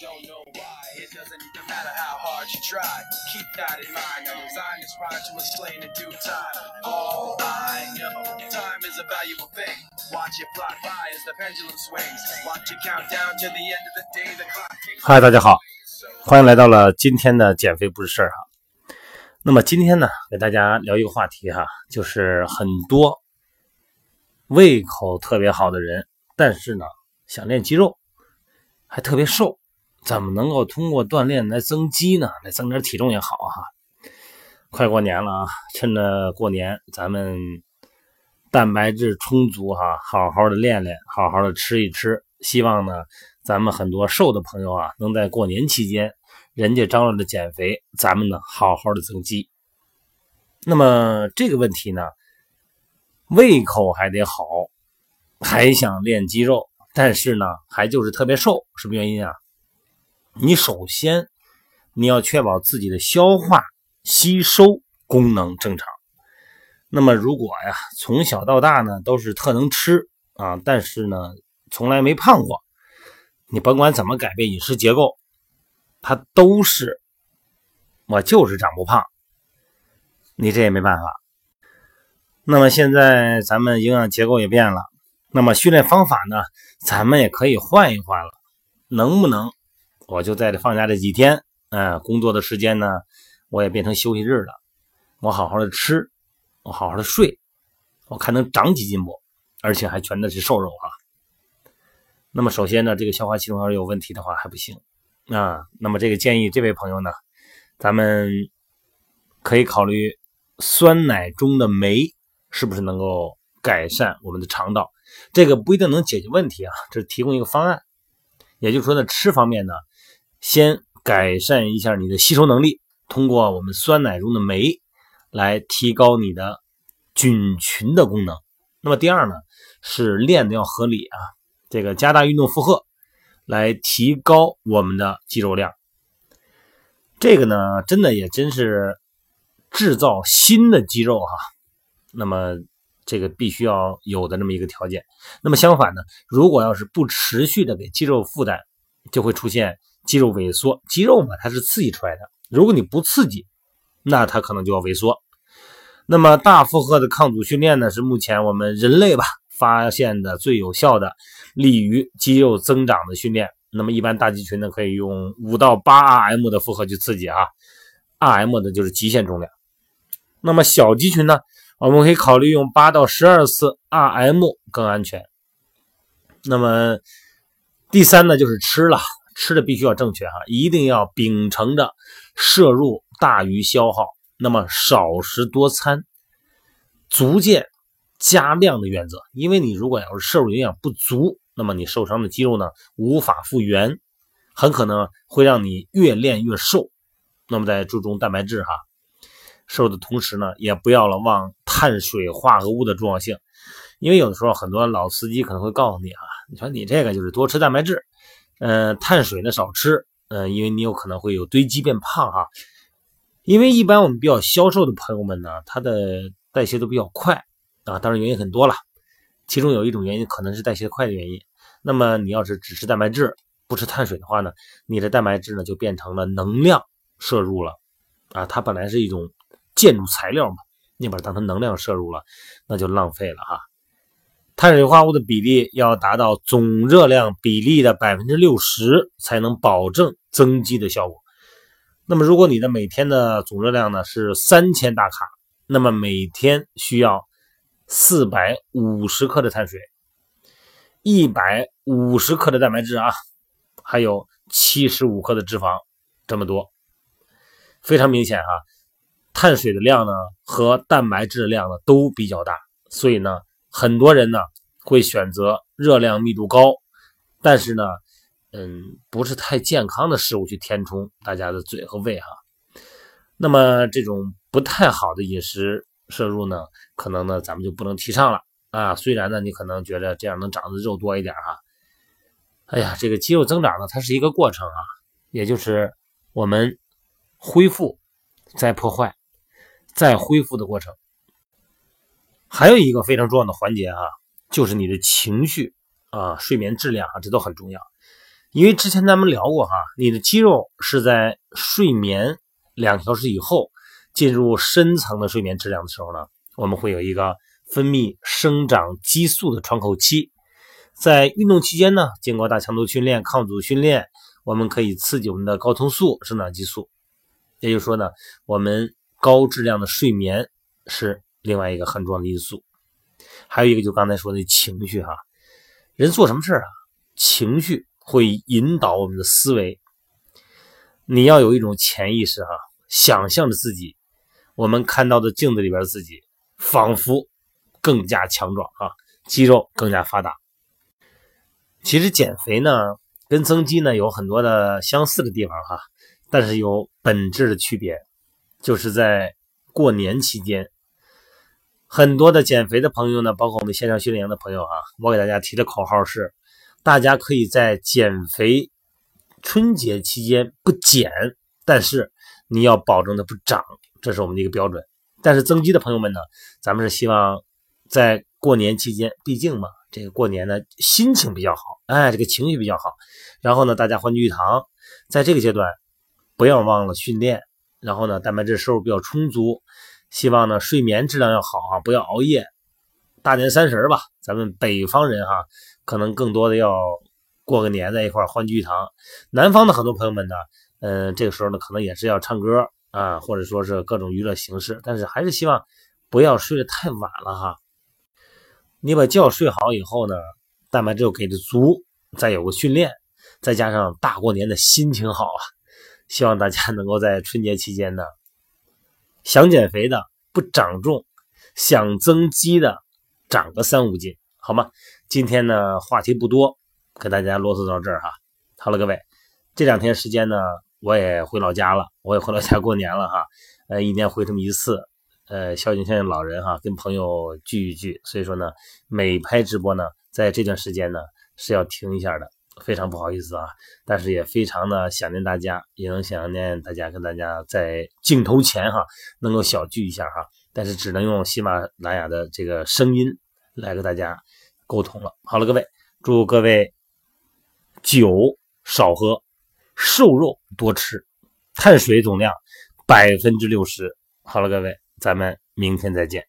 don't know why. It doesn't even matter how hard you try. Keep that in mind. I designed this rhyme to explain in due time. All I know, time is a valuable thing. Watch it fly by as the pendulum swings. Watch it count down to the end of the day. The clock Hi, 大家好，欢迎来到了今天的减肥不是事儿哈。那么今天呢，给大家聊一个话题哈，就是很多胃口特别好的人，但是呢想练肌肉，还特别瘦，怎么能够通过锻炼来增肌呢？来增点体重也好哈。快过年了啊，趁着过年，咱们蛋白质充足哈，好好的练练，好好的吃一吃。希望呢，咱们很多瘦的朋友啊，能在过年期间，人家张罗着减肥，咱们呢好好的增肌。那么这个问题呢，胃口还得好，还想练肌肉，但是呢，还就是特别瘦，什么原因啊？你首先你要确保自己的消化吸收功能正常。那么如果呀，从小到大呢都是特能吃啊，但是呢从来没胖过，你甭管怎么改变饮食结构，它都是我就是长不胖，你这也没办法。那么现在咱们营养结构也变了，那么训练方法呢，咱们也可以换一换了，能不能？我就在这放假这几天，嗯，工作的时间呢，我也变成休息日了，我好好的吃，我好好的睡，我看能长几斤不？而且还全都是瘦肉啊。那么首先呢，这个消化系统要是有问题的话还不行啊。那么这个建议这位朋友呢，咱们可以考虑酸奶中的酶是不是能够改善我们的肠道？这个不一定能解决问题啊，这是提供一个方案。也就是说呢，吃方面呢，先改善一下你的吸收能力，通过我们酸奶中的酶来提高你的菌群的功能。那么第二呢，是练的要合理啊，这个加大运动负荷，来提高我们的肌肉量。这个呢，真的也真是制造新的肌肉哈。那么这个必须要有的那么一个条件。那么相反呢，如果要是不持续的给肌肉负担，就会出现肌肉萎缩。肌肉嘛，它是刺激出来的，如果你不刺激，那它可能就要萎缩。那么大负荷的抗阻训练呢，是目前我们人类吧发现的最有效的利于肌肉增长的训练。那么一般大肌群呢，可以用五到八 RM 的负荷去刺激啊，RM 的就是极限重量。那么小肌群呢，我们可以考虑用八到十二次 RM 更安全。那么第三呢，就是吃了，吃的必须要正确哈，一定要秉承着摄入大于消耗。那么少食多餐，逐渐加量的原则。因为你如果要是摄入营养不足，那么你受伤的肌肉呢无法复原，很可能会让你越练越瘦。那么在注重蛋白质哈，瘦的同时呢，也不要了忘碳水化合物的重要性。因为有的时候很多老司机可能会告诉你啊，你说你这个就是多吃蛋白质，嗯，碳水呢少吃，嗯，因为你有可能会有堆积变胖哈。因为一般我们比较消瘦的朋友们呢，他的代谢都比较快啊，当然原因很多了，其中有一种原因可能是代谢快的原因。那么你要是只吃蛋白质不吃碳水的话呢，你的蛋白质呢就变成了能量摄入了啊，它本来是一种建筑材料嘛，你把它当成能量摄入了，那就浪费了哈。碳水化合物的比例要达到总热量比例的百分之六十，才能保证增肌的效果。那么，如果你的每天的总热量呢是三千大卡，那么每天需要四百五十克的碳水，一百五十克的蛋白质啊，还有七十五克的脂肪，这么多，非常明显啊。碳水的量呢和蛋白质的量呢都比较大，所以呢，很多人呢会选择热量密度高，但是呢。嗯，不是太健康的食物去填充大家的嘴和胃哈。那么这种不太好的饮食摄入呢，可能呢咱们就不能提倡了啊。虽然呢你可能觉得这样能长的肉多一点哈，哎呀，这个肌肉增长呢它是一个过程啊，也就是我们恢复再破坏再恢复的过程。还有一个非常重要的环节啊，就是你的情绪啊、睡眠质量啊，这都很重要。因为之前咱们聊过哈，你的肌肉是在睡眠两小时以后进入深层的睡眠质量的时候呢，我们会有一个分泌生长激素的窗口期。在运动期间呢，经过大强度训练、抗阻训练，我们可以刺激我们的睾酮素生长激素。也就是说呢，我们高质量的睡眠是另外一个很重要的因素。还有一个就刚才说的情绪哈，人做什么事啊，情绪会引导我们的思维。你要有一种潜意识哈，想象着自己，我们看到的镜子里边自己，仿佛更加强壮啊，肌肉更加发达。其实减肥呢，跟增肌呢有很多的相似的地方哈，但是有本质的区别，就是在过年期间，很多的减肥的朋友呢，包括我们线上训练营的朋友啊，我给大家提的口号是：大家可以在减肥春节期间不减，但是你要保证的不长，这是我们的一个标准。但是增肌的朋友们呢，咱们是希望在过年期间，毕竟嘛。这个过年呢，心情比较好，哎，这个情绪比较好。然后呢，大家欢聚一堂，在这个阶段不要忘了训练。然后呢，蛋白质摄入比较充足，希望呢睡眠质量要好啊，不要熬夜。大年三十吧，咱们北方人哈，可能更多的要过个年在一块欢聚一堂。南方的很多朋友们呢，嗯，这个时候呢，可能也是要唱歌啊，或者说是各种娱乐形式，但是还是希望不要睡得太晚了哈。你把觉睡好以后呢，蛋白质给的足，再有个训练，再加上大过年的心情好啊，希望大家能够在春节期间呢，想减肥的不长重，想增肌的长个三五斤，好吗？今天呢话题不多，跟大家啰嗦到这儿哈。好了，各位，这两天时间呢，我也回老家了，我也回老家过年了哈，呃，一年回这么一次。呃，孝敬孝敬老人哈，跟朋友聚一聚，所以说呢，每拍直播呢，在这段时间呢是要停一下的，非常不好意思啊，但是也非常的想念大家，也能想念大家跟大家在镜头前哈能够小聚一下哈，但是只能用喜马拉雅的这个声音来跟大家沟通了。好了，各位，祝各位酒少喝，瘦肉多吃，碳水总量百分之六十。好了，各位。咱们明天再见。